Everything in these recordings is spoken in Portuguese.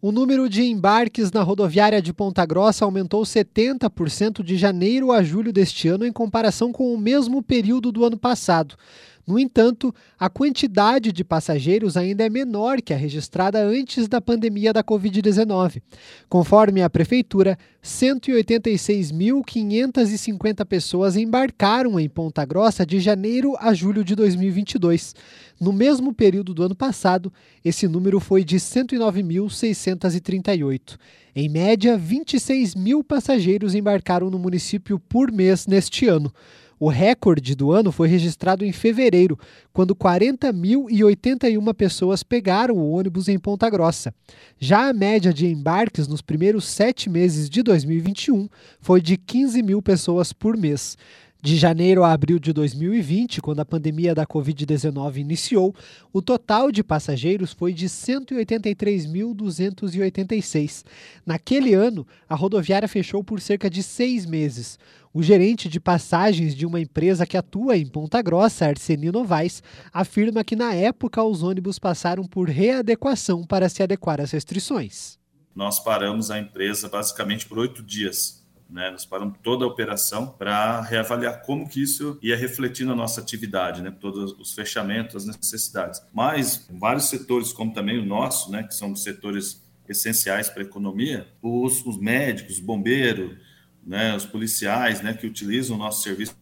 O número de embarques na rodoviária de Ponta Grossa aumentou 70% de janeiro a julho deste ano em comparação com o mesmo período do ano passado. No entanto, a quantidade de passageiros ainda é menor que a registrada antes da pandemia da Covid-19. Conforme a Prefeitura, 186.550 pessoas embarcaram em Ponta Grossa de janeiro a julho de 2022. No mesmo período do ano passado, esse número foi de 109.638. Em média, 26 mil passageiros embarcaram no município por mês neste ano. O recorde do ano foi registrado em fevereiro, quando 40.081 pessoas pegaram o ônibus em Ponta Grossa. Já a média de embarques nos primeiros sete meses de 2021 foi de 15 mil pessoas por mês. De janeiro a abril de 2020, quando a pandemia da Covid-19 iniciou, o total de passageiros foi de 183.286. Naquele ano, a rodoviária fechou por cerca de seis meses. O gerente de passagens de uma empresa que atua em Ponta Grossa, Arsenio Novaes, afirma que na época os ônibus passaram por readequação para se adequar às restrições. Nós paramos a empresa basicamente por oito dias né? Nós paramos toda a operação para reavaliar como que isso ia refletir na nossa atividade, né? Todos os fechamentos, as necessidades. Mas vários setores, como também o nosso, né? Que são setores essenciais para a economia, os, os médicos, os bombeiros, né? Os policiais, né? Que utilizam o nosso serviço.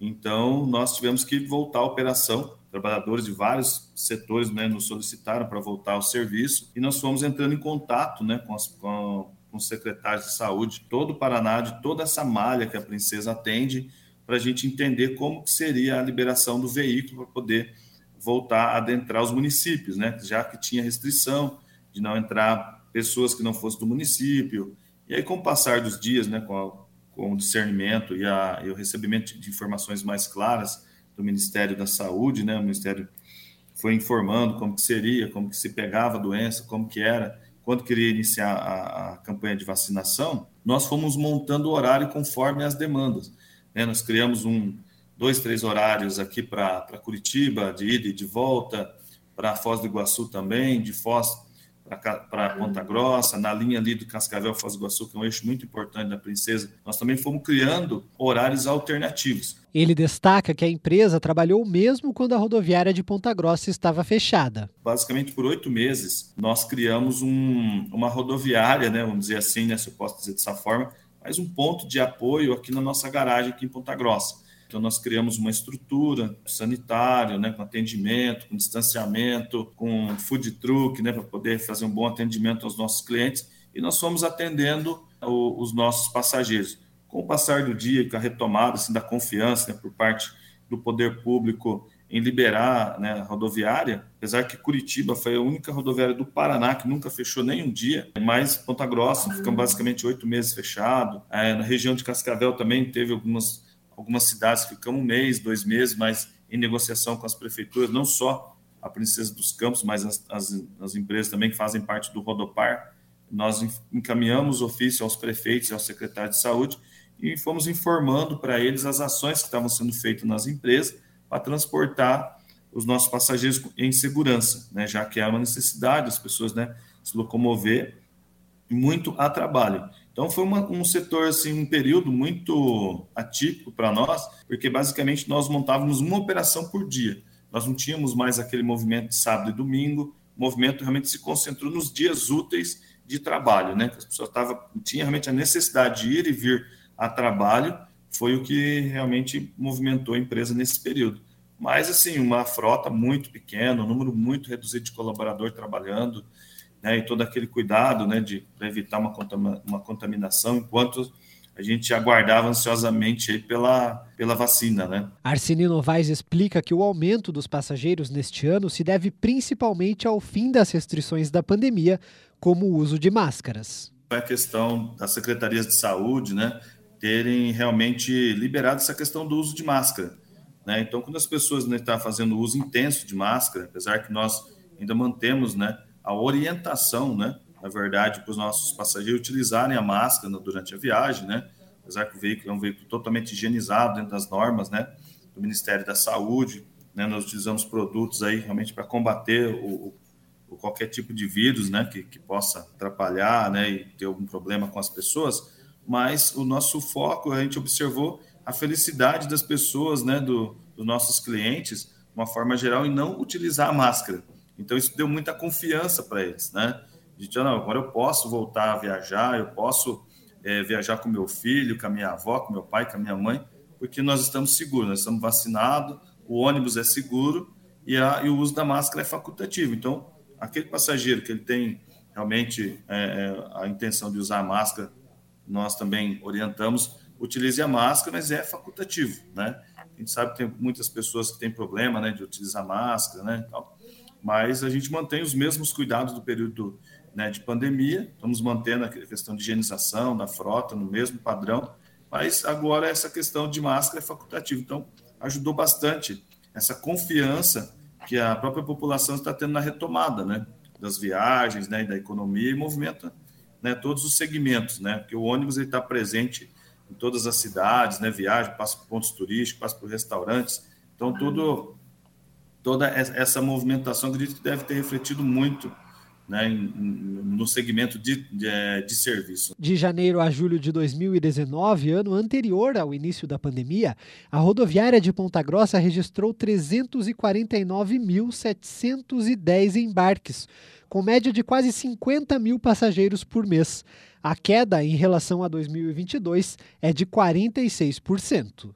Então, nós tivemos que voltar à operação trabalhadores de vários setores né, nos solicitaram para voltar ao serviço e nós fomos entrando em contato né, com, as, com, com os secretários de saúde, todo o Paraná, de toda essa malha que a Princesa atende, para a gente entender como que seria a liberação do veículo para poder voltar a adentrar os municípios, né? já que tinha restrição de não entrar pessoas que não fossem do município. E aí, com o passar dos dias, né, com, a, com o discernimento e, a, e, o recebimento de informações mais claras do Ministério da Saúde, né, o Ministério foi informando como que seria, como que se pegava a doença, como que era, quando queria iniciar a, a, campanha de vacinação, nós fomos montando o horário conforme as demandas. Né? Nós criamos um, dois, três horários aqui para Curitiba, de ida e de volta, para Foz do Iguaçu também, de Foz para Ponta Grossa, na linha ali do Cascavel Foz do Iguaçu, que é um eixo muito importante da Princesa, nós também fomos criando horários alternativos. Ele destaca que a empresa trabalhou mesmo quando a rodoviária de Ponta Grossa estava fechada. Basicamente, por oito meses, nós criamos um, uma rodoviária, né, vamos dizer assim, né, se eu posso dizer dessa forma, mas um ponto de apoio aqui na nossa garagem, aqui em Ponta Grossa. Então, nós criamos uma estrutura sanitária, né, com atendimento, com distanciamento, com food truck, né, para poder fazer um bom atendimento aos nossos clientes, e nós fomos atendendo o, os nossos passageiros. Com o passar do dia, com a retomada assim, da confiança né, por parte do poder público em liberar né, a rodoviária, apesar que Curitiba foi a única rodoviária do Paraná que nunca fechou nem um dia, mas Ponta Grossa ficamos basicamente oito meses fechado. É, na região de Cascavel também teve algumas algumas cidades ficamos um mês, dois meses, mas em negociação com as prefeituras, não só a Princesa dos Campos, mas as, as, as empresas também que fazem parte do Rodopar. Nós encaminhamos ofício aos prefeitos e ao secretário de saúde e fomos informando para eles as ações que estavam sendo feitas nas empresas para transportar os nossos passageiros em segurança, né, já que é uma necessidade as pessoas né, se locomover muito a trabalho. Então foi uma, um setor assim, um período muito atípico para nós, porque basicamente nós montávamos uma operação por dia. Nós não tínhamos mais aquele movimento de sábado e domingo. O movimento realmente se concentrou nos dias úteis de trabalho, né? As pessoas tava tinha realmente a necessidade de ir e vir a trabalho, foi o que realmente movimentou a empresa nesse período. Mas assim, uma frota muito pequena, um número muito reduzido de colaborador trabalhando, né, e todo aquele cuidado né, de evitar uma, uma contaminação, enquanto a gente aguardava ansiosamente pela, pela vacina. Né? Arsenio Novaes explica que o aumento dos passageiros neste ano se deve principalmente ao fim das restrições da pandemia, como o uso de máscaras. É a questão das secretarias de saúde né, terem realmente liberado essa questão do uso de máscara. Né? Então, quando as pessoas né, estão fazendo uso intenso de máscara, apesar que nós ainda mantemos né, a orientação, né, na verdade, para os nossos passageiros utilizarem a máscara durante a viagem, né, apesar que o veículo é um veículo totalmente higienizado dentro das normas, né, do Ministério da Saúde, né, nós utilizamos produtos aí realmente para combater o, o, qualquer tipo de vírus, né, que, que possa atrapalhar, né, e ter algum problema com as pessoas, mas o nosso foco, a gente observou a felicidade das pessoas, né, do, dos nossos clientes, de uma forma geral, e não utilizar a máscara. Então, isso deu muita confiança para eles, né? De, não, agora eu posso voltar a viajar, eu posso é, viajar com meu filho, com a minha avó, com meu pai, com a minha mãe, porque nós estamos seguros, nós estamos vacinados, o ônibus é seguro e, a, e o uso da máscara é facultativo. Então, aquele passageiro que ele tem realmente é, é a intenção de usar a máscara, nós também orientamos, utilize a máscara, mas é facultativo, né? A gente sabe que tem muitas pessoas que têm problema, né, de utilizar máscara, né, mas a gente mantém os mesmos cuidados do período né, de pandemia, estamos mantendo a questão de higienização da frota no mesmo padrão, mas agora essa questão de máscara é facultativa. Então, ajudou bastante essa confiança que a própria população está tendo na retomada né, das viagens né, da economia. E movimenta né, todos os segmentos, né, porque o ônibus está presente em todas as cidades, né, viaja, passa por pontos turísticos, passa por restaurantes, então tudo, toda essa movimentação acredito que deve ter refletido muito né, no segmento de, de, é, de, serviço. De janeiro a julho de 2019, ano anterior ao início da pandemia, a rodoviária de Ponta Grossa registrou 349.710 embarques, com média de quase 50 mil passageiros por mês. A queda em relação a 2022 é de 46%.